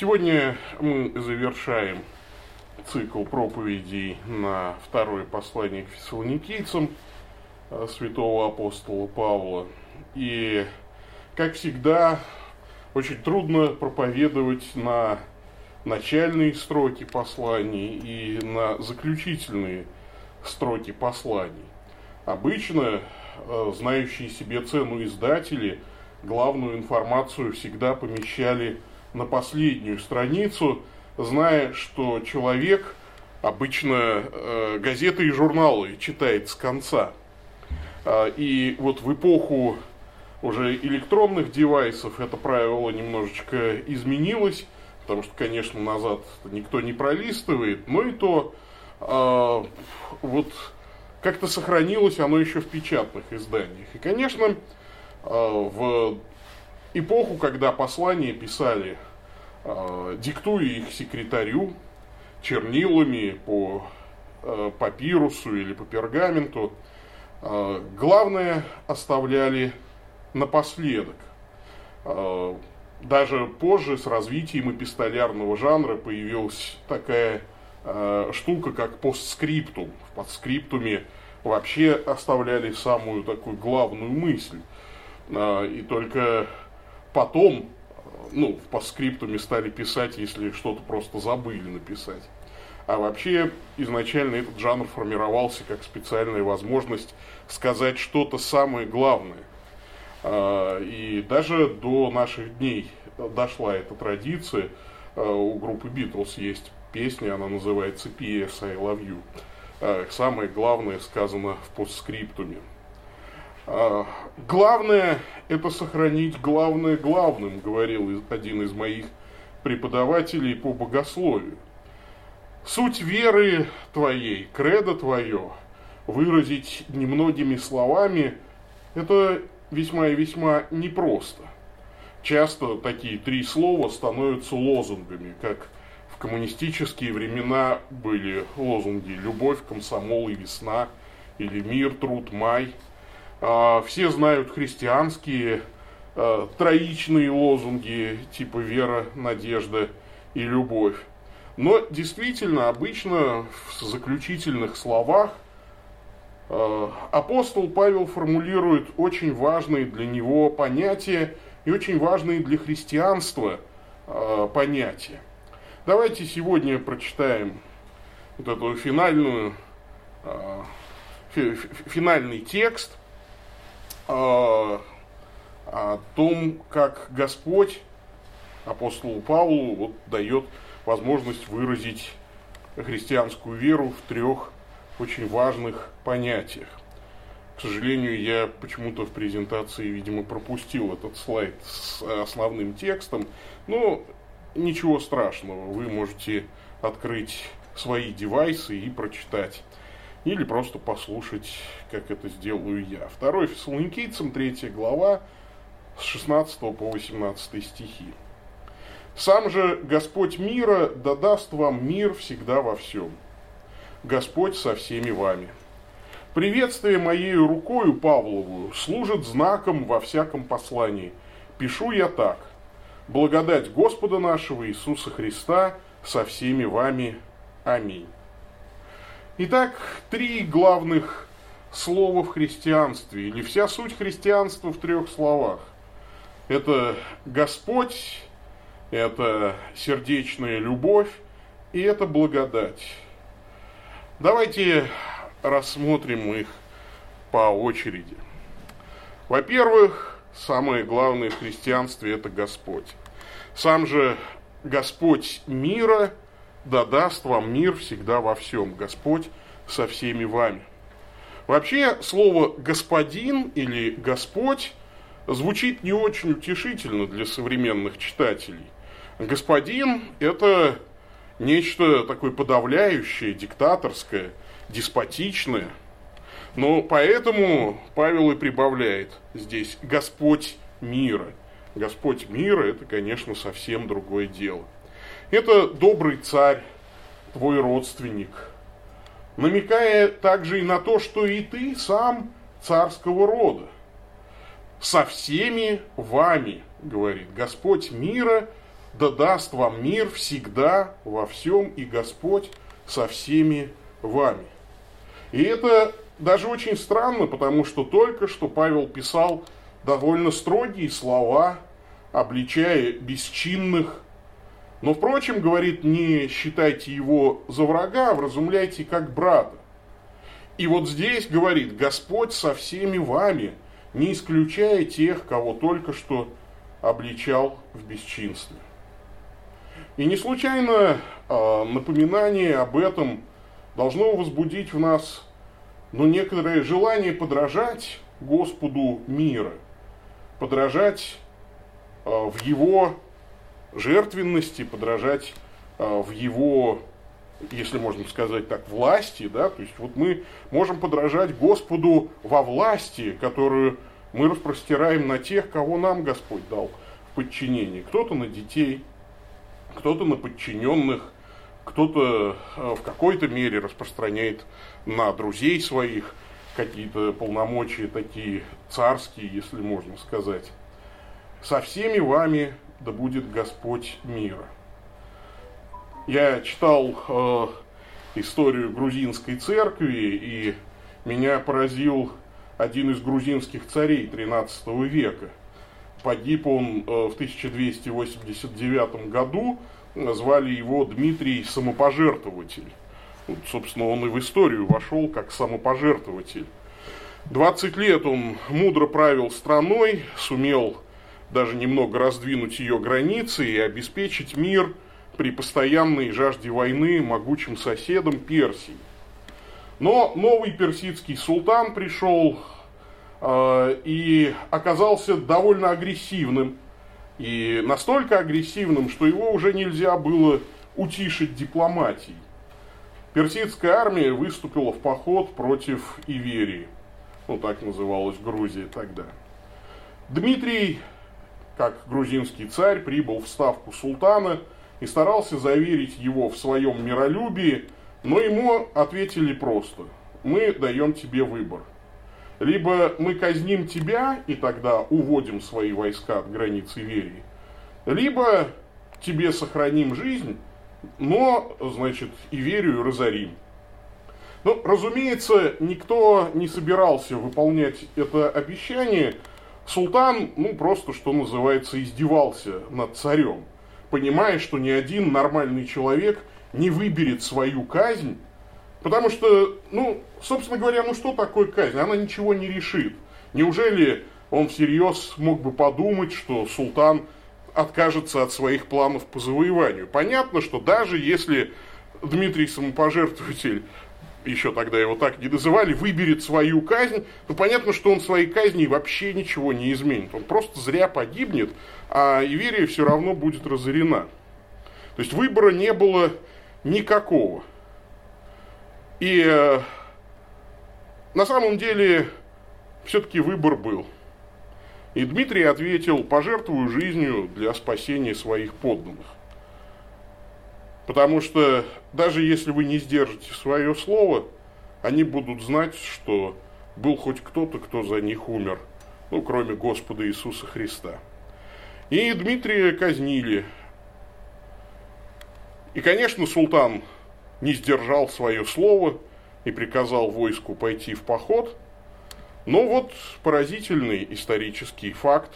Сегодня мы завершаем цикл проповедей на второе послание к фессалоникийцам э, святого апостола Павла. И, как всегда, очень трудно проповедовать на начальные строки посланий и на заключительные строки посланий. Обычно э, знающие себе цену издатели главную информацию всегда помещали на последнюю страницу, зная, что человек обычно э, газеты и журналы читает с конца. Э, и вот в эпоху уже электронных девайсов это правило немножечко изменилось, потому что, конечно, назад никто не пролистывает, но и то э, вот как-то сохранилось оно еще в печатных изданиях. И, конечно, э, в эпоху, когда послания писали, э, диктуя их секретарю, чернилами по э, папирусу или по пергаменту, э, главное оставляли напоследок. Э, даже позже с развитием эпистолярного жанра появилась такая э, штука, как постскриптум. В подскриптуме вообще оставляли самую такую главную мысль. Э, и только потом, ну, в постскриптуме стали писать, если что-то просто забыли написать. А вообще изначально этот жанр формировался как специальная возможность сказать что-то самое главное. И даже до наших дней дошла эта традиция. У группы Битлз есть песня, она называется P.S. I Love You. Самое главное сказано в постскриптуме. Главное – это сохранить главное главным, говорил один из моих преподавателей по богословию. Суть веры твоей, кредо твое, выразить немногими словами – это весьма и весьма непросто. Часто такие три слова становятся лозунгами, как в коммунистические времена были лозунги «любовь», «комсомол» и «весна», или «мир», «труд», «май». А, все знают христианские а, троичные лозунги типа «вера», «надежда» и «любовь». Но действительно, обычно в заключительных словах а, апостол Павел формулирует очень важные для него понятия и очень важные для христианства понятия. Давайте сегодня прочитаем вот эту финальную, фи, финальный текст о том, как Господь апостолу Павлу вот, дает возможность выразить христианскую веру в трех очень важных понятиях. К сожалению, я почему-то в презентации, видимо, пропустил этот слайд с основным текстом. Но ничего страшного, вы можете открыть свои девайсы и прочитать. Или просто послушать, как это сделаю я. Второй Фессалоникийцам, третья глава, с 16 по 18 стихи. «Сам же Господь мира да даст вам мир всегда во всем. Господь со всеми вами». Приветствие моей рукою Павловую служит знаком во всяком послании. Пишу я так. Благодать Господа нашего Иисуса Христа со всеми вами. Аминь. Итак, три главных слова в христианстве, или вся суть христианства в трех словах. Это Господь, это сердечная любовь и это благодать. Давайте рассмотрим их по очереди. Во-первых, самое главное в христианстве – это Господь. Сам же Господь мира да даст вам мир всегда во всем. Господь со всеми вами. Вообще, слово «господин» или «господь» звучит не очень утешительно для современных читателей. Господин – это нечто такое подавляющее, диктаторское – деспотичное. Но поэтому Павел и прибавляет здесь Господь мира. Господь мира – это, конечно, совсем другое дело. Это добрый царь, твой родственник, намекая также и на то, что и ты сам царского рода. Со всеми вами, говорит Господь мира, да даст вам мир всегда, во всем, и Господь со всеми вами. И это даже очень странно, потому что только что Павел писал довольно строгие слова, обличая бесчинных. Но, впрочем, говорит, не считайте его за врага, а вразумляйте как брата. И вот здесь говорит, Господь со всеми вами, не исключая тех, кого только что обличал в бесчинстве. И не случайно э, напоминание об этом должно возбудить в нас ну, некоторое желание подражать Господу мира, подражать э, в Его жертвенности, подражать э, в Его, если можно сказать так, власти, да, то есть вот мы можем подражать Господу во власти, которую мы распростираем на тех, кого нам Господь дал в подчинении. Кто-то на детей, кто-то на подчиненных, кто-то э, в какой-то мере распространяет на друзей своих какие-то полномочия такие царские, если можно сказать. Со всеми вами да будет Господь мира. Я читал э, историю грузинской церкви, и меня поразил один из грузинских царей 13 века. Погиб он э, в 1289 году, звали его Дмитрий Самопожертвователь. Вот, собственно, он и в историю вошел как самопожертвователь. 20 лет он мудро правил страной, сумел даже немного раздвинуть ее границы и обеспечить мир при постоянной жажде войны могучим соседом Персии. Но новый персидский султан пришел э, и оказался довольно агрессивным. И настолько агрессивным, что его уже нельзя было утишить дипломатией. Персидская армия выступила в поход против Иверии. Ну, так называлась Грузия тогда. Дмитрий, как грузинский царь, прибыл в ставку султана и старался заверить его в своем миролюбии, но ему ответили просто. Мы даем тебе выбор. Либо мы казним тебя и тогда уводим свои войска от границы Иверии, либо тебе сохраним жизнь, но, значит, и верю, и разорим. Ну, разумеется, никто не собирался выполнять это обещание. Султан, ну, просто, что называется, издевался над царем, понимая, что ни один нормальный человек не выберет свою казнь, потому что, ну, собственно говоря, ну что такое казнь? Она ничего не решит. Неужели он всерьез мог бы подумать, что султан откажется от своих планов по завоеванию. Понятно, что даже если Дмитрий Самопожертвователь, еще тогда его так не называли, выберет свою казнь, то понятно, что он своей казни вообще ничего не изменит. Он просто зря погибнет, а Иверия все равно будет разорена. То есть выбора не было никакого. И э, на самом деле все-таки выбор был – и Дмитрий ответил, пожертвую жизнью для спасения своих подданных. Потому что даже если вы не сдержите свое слово, они будут знать, что был хоть кто-то, кто за них умер, ну, кроме Господа Иисуса Христа. И Дмитрия казнили. И, конечно, султан не сдержал свое слово и приказал войску пойти в поход – но вот поразительный исторический факт.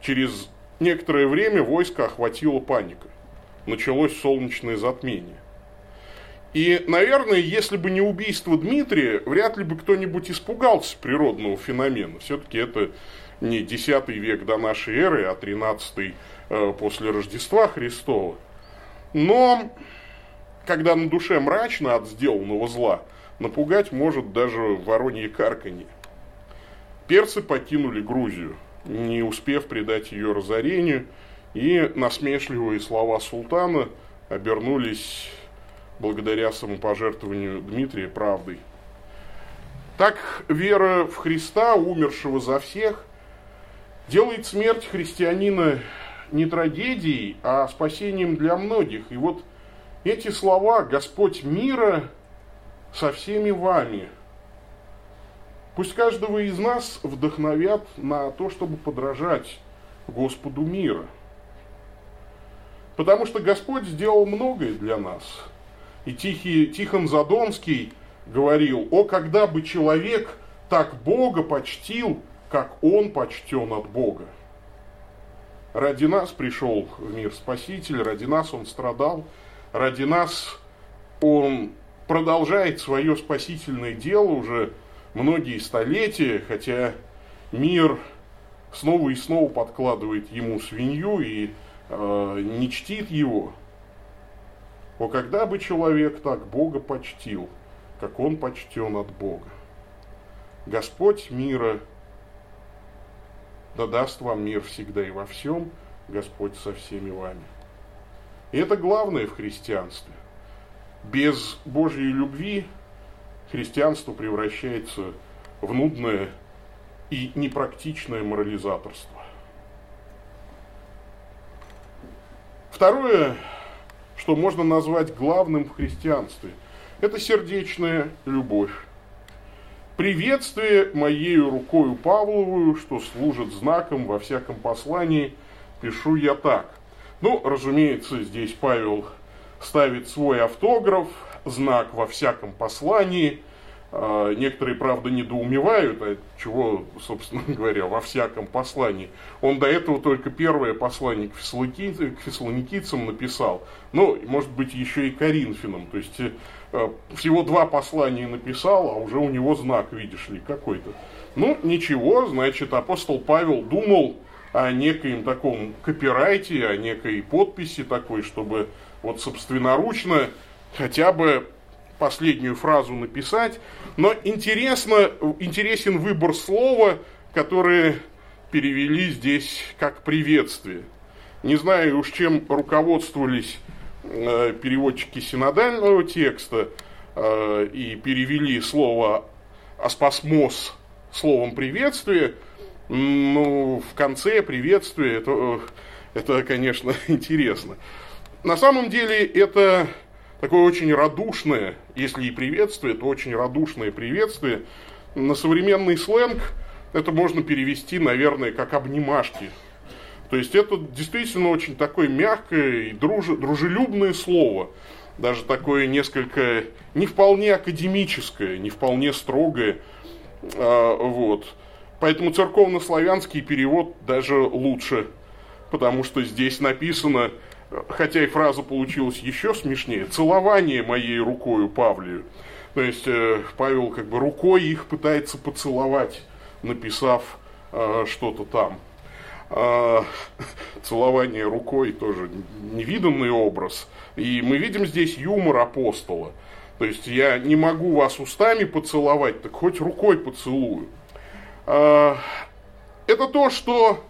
Через некоторое время войско охватила паника. Началось солнечное затмение. И, наверное, если бы не убийство Дмитрия, вряд ли бы кто-нибудь испугался природного феномена. Все-таки это не 10 век до нашей эры, а 13 э, после Рождества Христова. Но, когда на душе мрачно от сделанного зла, напугать может даже воронье карканье. Персы покинули Грузию, не успев предать ее разорению, и насмешливые слова султана обернулись благодаря самопожертвованию Дмитрия правдой. Так вера в Христа, умершего за всех, делает смерть христианина не трагедией, а спасением для многих. И вот эти слова «Господь мира со всеми вами» Пусть каждого из нас вдохновят на то, чтобы подражать Господу мира. Потому что Господь сделал многое для нас. И Тихий, Тихон Задонский говорил, о, когда бы человек так Бога почтил, как он почтен от Бога. Ради нас пришел в мир Спаситель, ради нас он страдал, ради нас он продолжает свое спасительное дело уже многие столетия, хотя мир снова и снова подкладывает ему свинью и э, не чтит его. О, когда бы человек так Бога почтил, как он почтен от Бога. Господь мира да даст вам мир всегда и во всем, Господь со всеми вами. И это главное в христианстве. Без Божьей любви христианство превращается в нудное и непрактичное морализаторство. Второе, что можно назвать главным в христианстве, это сердечная любовь. Приветствие моею рукою Павловую, что служит знаком во всяком послании, пишу я так. Ну, разумеется, здесь Павел ставит свой автограф, знак во всяком послании. А, некоторые, правда, недоумевают, а чего, собственно говоря, во всяком послании. Он до этого только первое послание к, фессалоникийцам написал, ну, может быть, еще и Коринфянам. То есть Э, всего два послания написал, а уже у него знак, видишь ли, какой-то. Ну, ничего, значит, апостол Павел думал о некоем таком копирайте, о некой подписи такой, чтобы вот собственноручно хотя бы последнюю фразу написать. Но интересно, интересен выбор слова, которое перевели здесь как приветствие. Не знаю уж чем руководствовались Э, переводчики синодального текста э, и перевели слово аспасмос словом приветствие, ну, в конце приветствия, это, это, конечно, интересно. На самом деле это такое очень радушное, если и приветствие, то очень радушное приветствие. На современный сленг это можно перевести, наверное, как обнимашки. То есть это действительно очень такое мягкое и друж, дружелюбное слово. Даже такое несколько не вполне академическое, не вполне строгое. А, вот. Поэтому церковно-славянский перевод даже лучше, потому что здесь написано, хотя и фраза получилась еще смешнее, «целование моей рукою Павлию». То есть э, Павел как бы рукой их пытается поцеловать, написав э, что-то там. А, целование рукой тоже невиданный образ. И мы видим здесь юмор апостола. То есть я не могу вас устами поцеловать, так хоть рукой поцелую. А, это то, что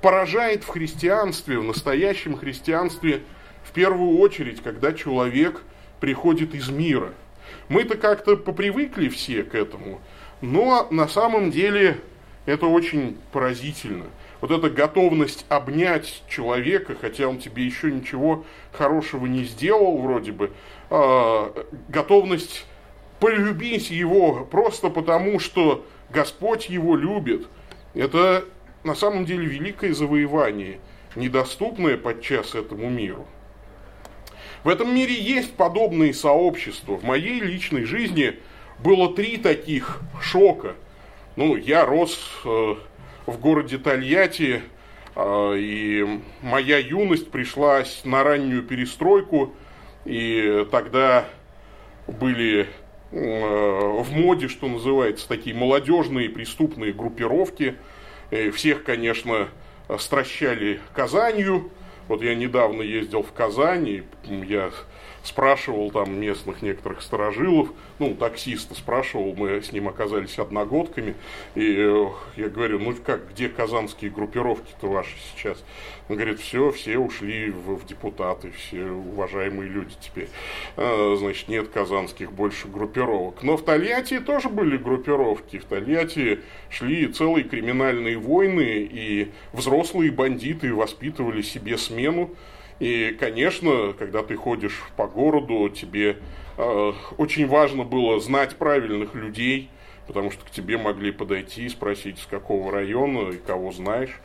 поражает в христианстве, в настоящем христианстве, в первую очередь, когда человек приходит из мира. Мы-то как-то попривыкли все к этому, но на самом деле это очень поразительно вот эта готовность обнять человека, хотя он тебе еще ничего хорошего не сделал вроде бы, э, готовность полюбить его просто потому, что Господь его любит, это на самом деле великое завоевание, недоступное подчас этому миру. В этом мире есть подобные сообщества. В моей личной жизни было три таких шока. Ну, я рос э, в городе Тольятти, а, и моя юность пришлась на раннюю перестройку, и тогда были в моде, что называется, такие молодежные преступные группировки. И всех, конечно, стращали Казанью. Вот я недавно ездил в Казань, и я спрашивал там местных некоторых сторожилов, ну, таксиста спрашивал, мы с ним оказались одногодками, и я говорю, ну как, где казанские группировки-то ваши сейчас? Он говорит, все, все ушли в, в депутаты, все уважаемые люди теперь. А, значит, нет казанских больше группировок. Но в Тольятти тоже были группировки. В Тольятти шли целые криминальные войны, и взрослые бандиты воспитывали себе смену. И, конечно, когда ты ходишь по городу, тебе э, очень важно было знать правильных людей, потому что к тебе могли подойти и спросить, с какого района и кого знаешь.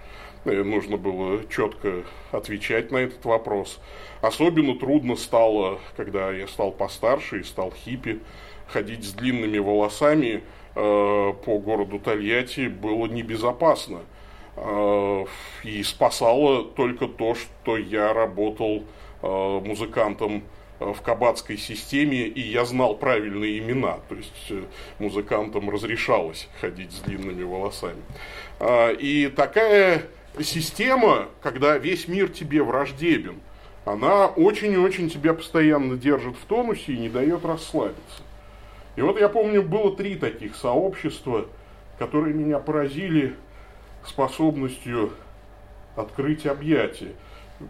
нужно было четко отвечать на этот вопрос. Особенно трудно стало, когда я стал постарше и стал хиппи, ходить с длинными волосами э, по городу Тольятти было небезопасно. Э, и спасало только то, что я работал э, музыкантом в кабацкой системе, и я знал правильные имена. То есть э, музыкантам разрешалось ходить с длинными волосами. И такая система, когда весь мир тебе враждебен, она очень и очень тебя постоянно держит в тонусе и не дает расслабиться. И вот я помню, было три таких сообщества, которые меня поразили способностью открыть объятия.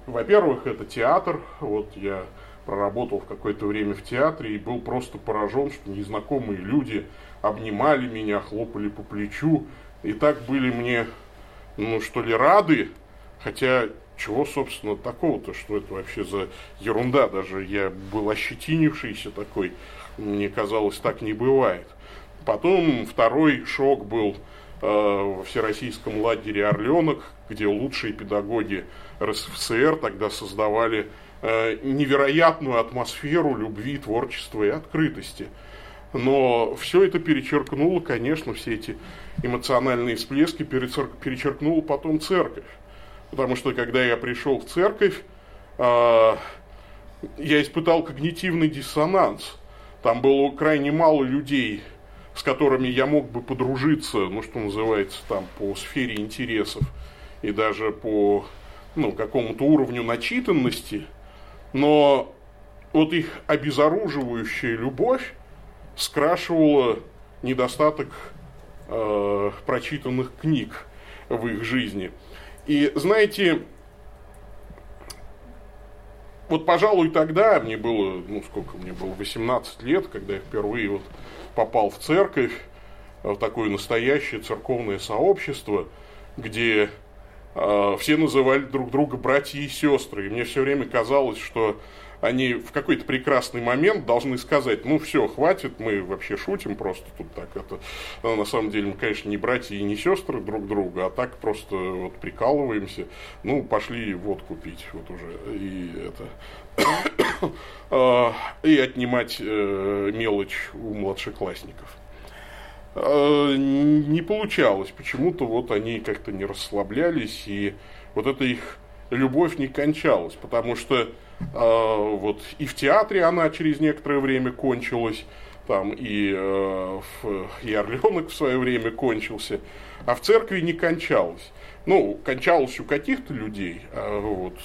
Во-первых, это театр. Вот я проработал в какое-то время в театре и был просто поражен, что незнакомые люди обнимали меня, хлопали по плечу и так были мне, ну что ли, рады, хотя чего, собственно, такого-то, что это вообще за ерунда, даже я был ощетинившийся такой, мне казалось, так не бывает. Потом второй шок был э, в всероссийском лагере «Орленок», где лучшие педагоги РСФСР тогда создавали Э, невероятную атмосферу любви, творчества и открытости. Но все это перечеркнуло, конечно, все эти эмоциональные всплески перечеркнула потом церковь. Потому что когда я пришел в церковь, э, я испытал когнитивный диссонанс. Там было крайне мало людей, с которыми я мог бы подружиться, ну, что называется, там, по сфере интересов и даже по ну, какому-то уровню начитанности – но вот их обезоруживающая любовь скрашивала недостаток э, прочитанных книг в их жизни. И знаете, вот, пожалуй, тогда мне было, ну, сколько мне было, 18 лет, когда я впервые вот попал в церковь, в такое настоящее церковное сообщество, где а, все называли друг друга братья и сестры. И мне все время казалось, что они в какой-то прекрасный момент должны сказать, ну все, хватит, мы вообще шутим просто тут так. Это, ну, на самом деле мы, конечно, не братья и не сестры друг друга, а так просто вот прикалываемся. Ну, пошли водку пить вот уже. И это... А, и отнимать э, мелочь у младшеклассников. Э, не получалось. Почему-то вот они как-то не расслаблялись, и вот эта их любовь не кончалась, потому что вот и в театре она через некоторое время кончилась, там и, э, и Орленок в свое время кончился, а в церкви не кончалась. Ну, кончалось у каких-то людей, а вот,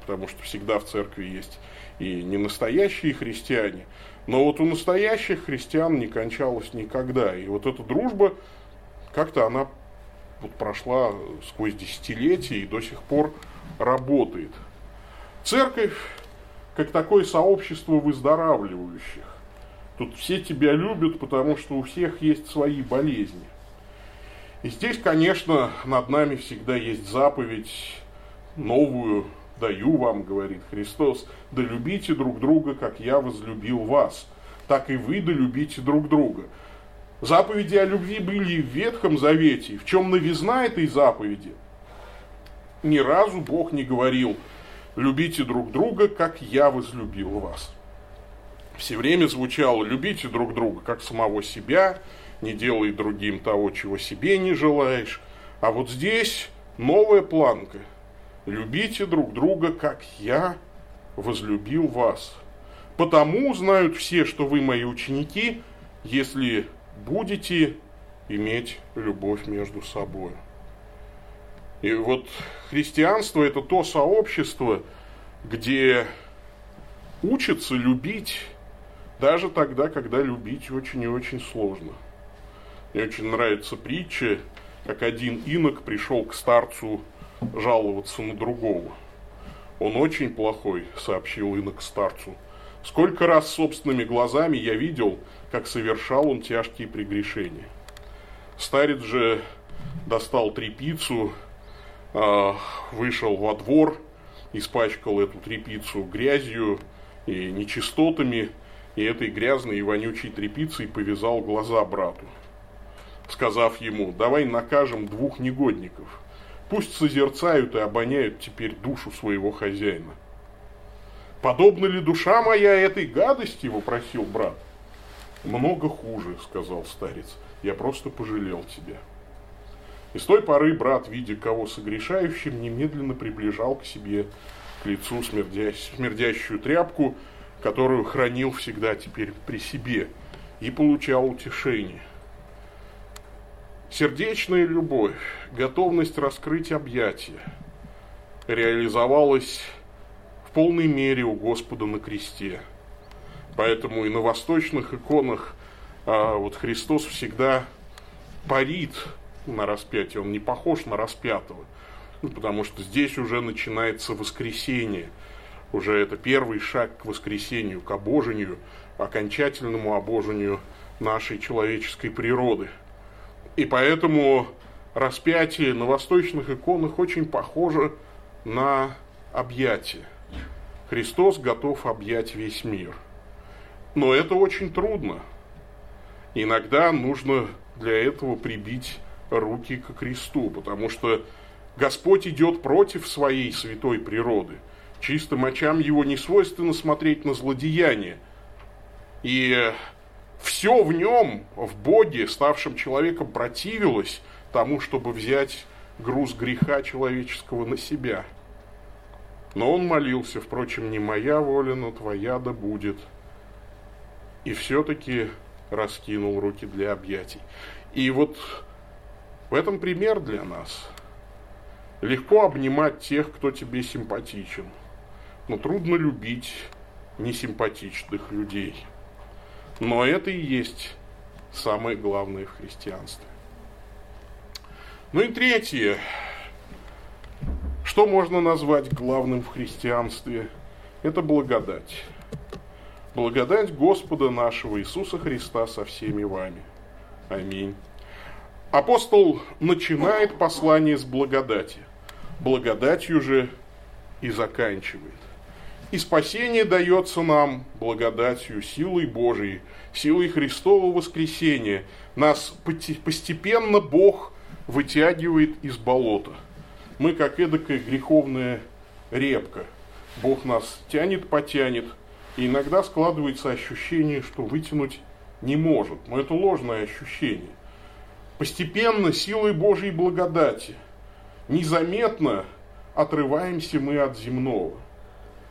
потому что всегда в церкви есть и не настоящие христиане, но вот у настоящих христиан не кончалась никогда. И вот эта дружба, как-то она вот прошла сквозь десятилетия и до сих пор работает. Церковь, как такое сообщество выздоравливающих. Тут все тебя любят, потому что у всех есть свои болезни. И здесь, конечно, над нами всегда есть заповедь новую, даю вам, говорит Христос, да любите друг друга, как я возлюбил вас, так и вы да любите друг друга. Заповеди о любви были в Ветхом Завете. В чем новизна этой заповеди? Ни разу Бог не говорил, любите друг друга, как я возлюбил вас. Все время звучало, любите друг друга, как самого себя, не делай другим того, чего себе не желаешь. А вот здесь новая планка – любите друг друга, как я возлюбил вас. Потому знают все, что вы мои ученики, если будете иметь любовь между собой. И вот христианство это то сообщество, где учатся любить даже тогда, когда любить очень и очень сложно. Мне очень нравится притча, как один инок пришел к старцу жаловаться на другого. Он очень плохой, сообщил инок старцу. Сколько раз собственными глазами я видел, как совершал он тяжкие прегрешения. Старец же достал трепицу, вышел во двор, испачкал эту трепицу грязью и нечистотами, и этой грязной и вонючей трепицей повязал глаза брату, сказав ему, давай накажем двух негодников – Пусть созерцают и обоняют теперь душу своего хозяина. Подобна ли душа моя этой гадости, вопросил брат. Много хуже, сказал старец. Я просто пожалел тебя. И с той поры брат, видя кого согрешающим, немедленно приближал к себе к лицу смердящую, смердящую тряпку, которую хранил всегда теперь при себе, и получал утешение. Сердечная любовь, готовность раскрыть объятия реализовалась в полной мере у Господа на кресте. Поэтому и на восточных иконах а, вот Христос всегда парит на распятии, он не похож на распятого, ну, потому что здесь уже начинается воскресение, уже это первый шаг к воскресению, к обожению, окончательному обожению нашей человеческой природы – и поэтому распятие на восточных иконах очень похоже на объятие. Христос готов объять весь мир. Но это очень трудно. Иногда нужно для этого прибить руки к кресту, потому что Господь идет против своей святой природы. Чистым очам его не свойственно смотреть на злодеяние. И все в нем, в Боге, ставшем человеком, противилось тому, чтобы взять груз греха человеческого на себя. Но он молился, впрочем, не моя воля, но твоя да будет. И все-таки раскинул руки для объятий. И вот в этом пример для нас. Легко обнимать тех, кто тебе симпатичен, но трудно любить несимпатичных людей. Но это и есть самое главное в христианстве. Ну и третье. Что можно назвать главным в христианстве? Это благодать. Благодать Господа нашего Иисуса Христа со всеми вами. Аминь. Апостол начинает послание с благодати. Благодатью же и заканчивает. И спасение дается нам благодатью, силой Божией, силой Христового воскресения. Нас постепенно Бог вытягивает из болота. Мы как эдакая греховная репка. Бог нас тянет, потянет. И иногда складывается ощущение, что вытянуть не может. Но это ложное ощущение. Постепенно силой Божьей благодати незаметно отрываемся мы от земного.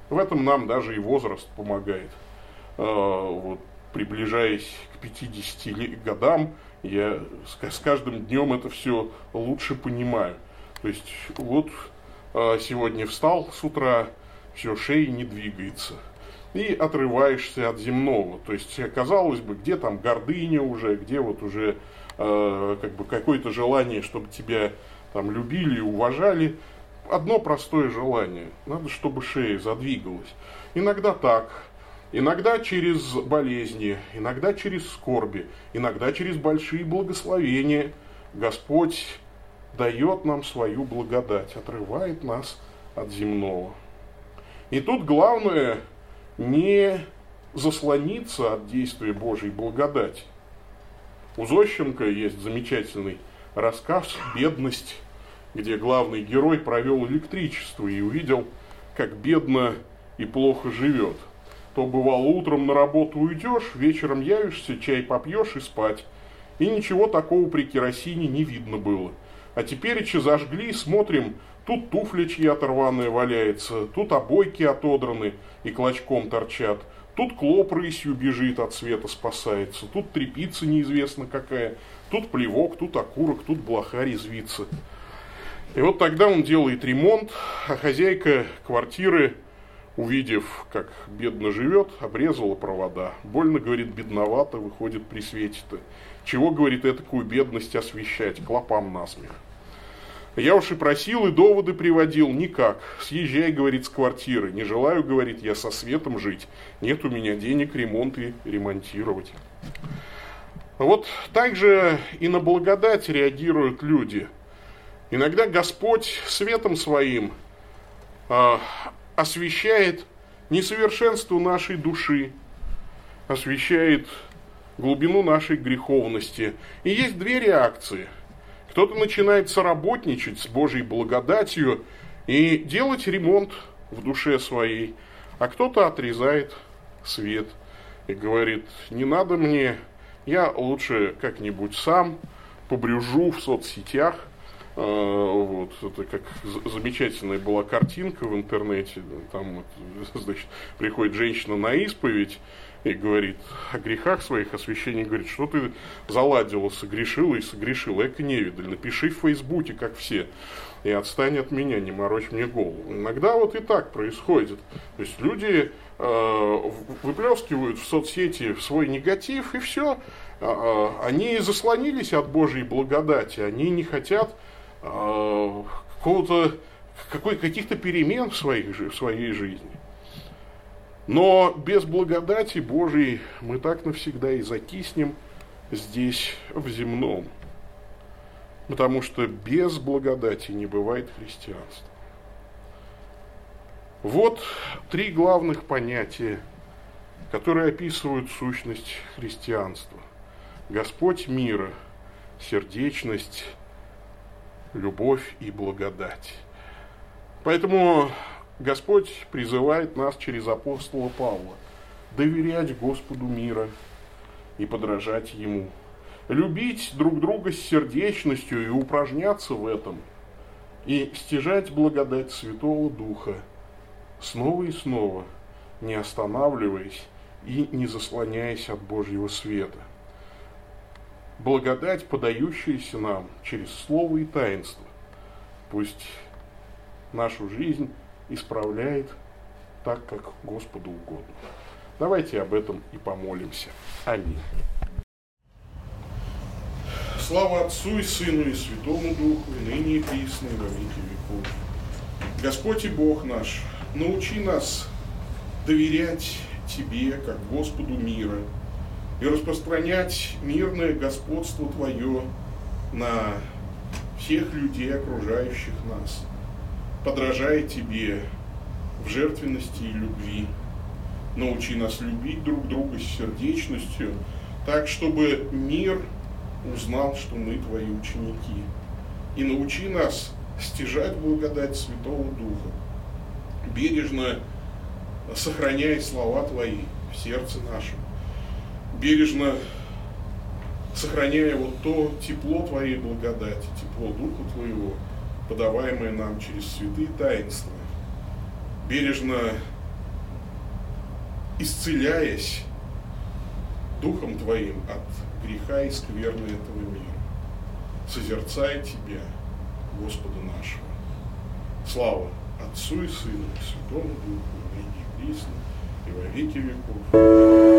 В этом нам даже и возраст помогает. А, вот, приближаясь к 50 годам, я с каждым днем это все лучше понимаю. То есть вот а, сегодня встал с утра, все, шея не двигается. И отрываешься от земного. То есть, казалось бы, где там гордыня уже, где вот уже э, как бы какое-то желание, чтобы тебя там любили, уважали одно простое желание. Надо, чтобы шея задвигалась. Иногда так, иногда через болезни, иногда через скорби, иногда через большие благословения. Господь дает нам свою благодать, отрывает нас от земного. И тут главное не заслониться от действия Божьей благодати. У Зощенко есть замечательный рассказ «Бедность где главный герой провел электричество и увидел, как бедно и плохо живет. То бывало утром на работу уйдешь, вечером явишься, чай попьешь и спать. И ничего такого при керосине не видно было. А теперь еще зажгли, смотрим, тут туфля чья оторванная валяется, тут обойки отодраны и клочком торчат, тут клоп рысью бежит от света спасается, тут трепица неизвестно какая, тут плевок, тут окурок, тут блоха резвится. И вот тогда он делает ремонт, а хозяйка квартиры, увидев, как бедно живет, обрезала провода. Больно, говорит, бедновато выходит при свете-то. Чего, говорит, такую бедность освещать, клопам насмех. Я уж и просил, и доводы приводил, никак. Съезжай, говорит, с квартиры. Не желаю, говорит, я со светом жить. Нет у меня денег ремонт и ремонтировать. Вот так же и на благодать реагируют люди – Иногда Господь светом своим э, освещает несовершенство нашей души, освещает глубину нашей греховности. И есть две реакции. Кто-то начинает соработничать с Божьей благодатью и делать ремонт в душе своей, а кто-то отрезает свет и говорит, не надо мне, я лучше как-нибудь сам побрюжу в соцсетях, а, вот, это как замечательная была картинка в интернете. Там, значит, приходит женщина на исповедь и говорит о грехах своих, о священии, говорит, что ты заладила, согрешила и согрешила. Эко невидаль, напиши в Фейсбуке, как все, и отстань от меня, не морочь мне голову. Иногда вот и так происходит. То есть люди э, выплескивают в соцсети свой негатив, и все. Э, они заслонились от Божьей благодати, они не хотят э, какого-то какой, каких-то перемен в, своих, в своей жизни. Но без благодати Божией мы так навсегда и закиснем здесь, в земном. Потому что без благодати не бывает христианства. Вот три главных понятия, которые описывают сущность христианства. Господь мира, сердечность, любовь и благодать. Поэтому Господь призывает нас через апостола Павла доверять Господу мира и подражать Ему, любить друг друга с сердечностью и упражняться в этом, и стяжать благодать Святого Духа снова и снова, не останавливаясь и не заслоняясь от Божьего света. Благодать, подающаяся нам через слово и таинство, пусть нашу жизнь исправляет так, как Господу угодно. Давайте об этом и помолимся. Аминь. Слава Отцу и Сыну и Святому Духу, и ныне и присно, и во веки веков. Господь и Бог наш, научи нас доверять Тебе, как Господу мира, и распространять мирное господство Твое на всех людей, окружающих нас – подражая Тебе в жертвенности и любви. Научи нас любить друг друга с сердечностью, так, чтобы мир узнал, что мы Твои ученики. И научи нас стяжать благодать Святого Духа, бережно сохраняя слова Твои в сердце нашем, бережно сохраняя вот то тепло Твоей благодати, тепло Духа Твоего – подаваемое нам через святые таинства, бережно исцеляясь Духом Твоим от греха и скверны этого мира, созерцая Тебя, Господа нашего. Слава Отцу и Сыну и Святому Духу, ныне и и во веки веков.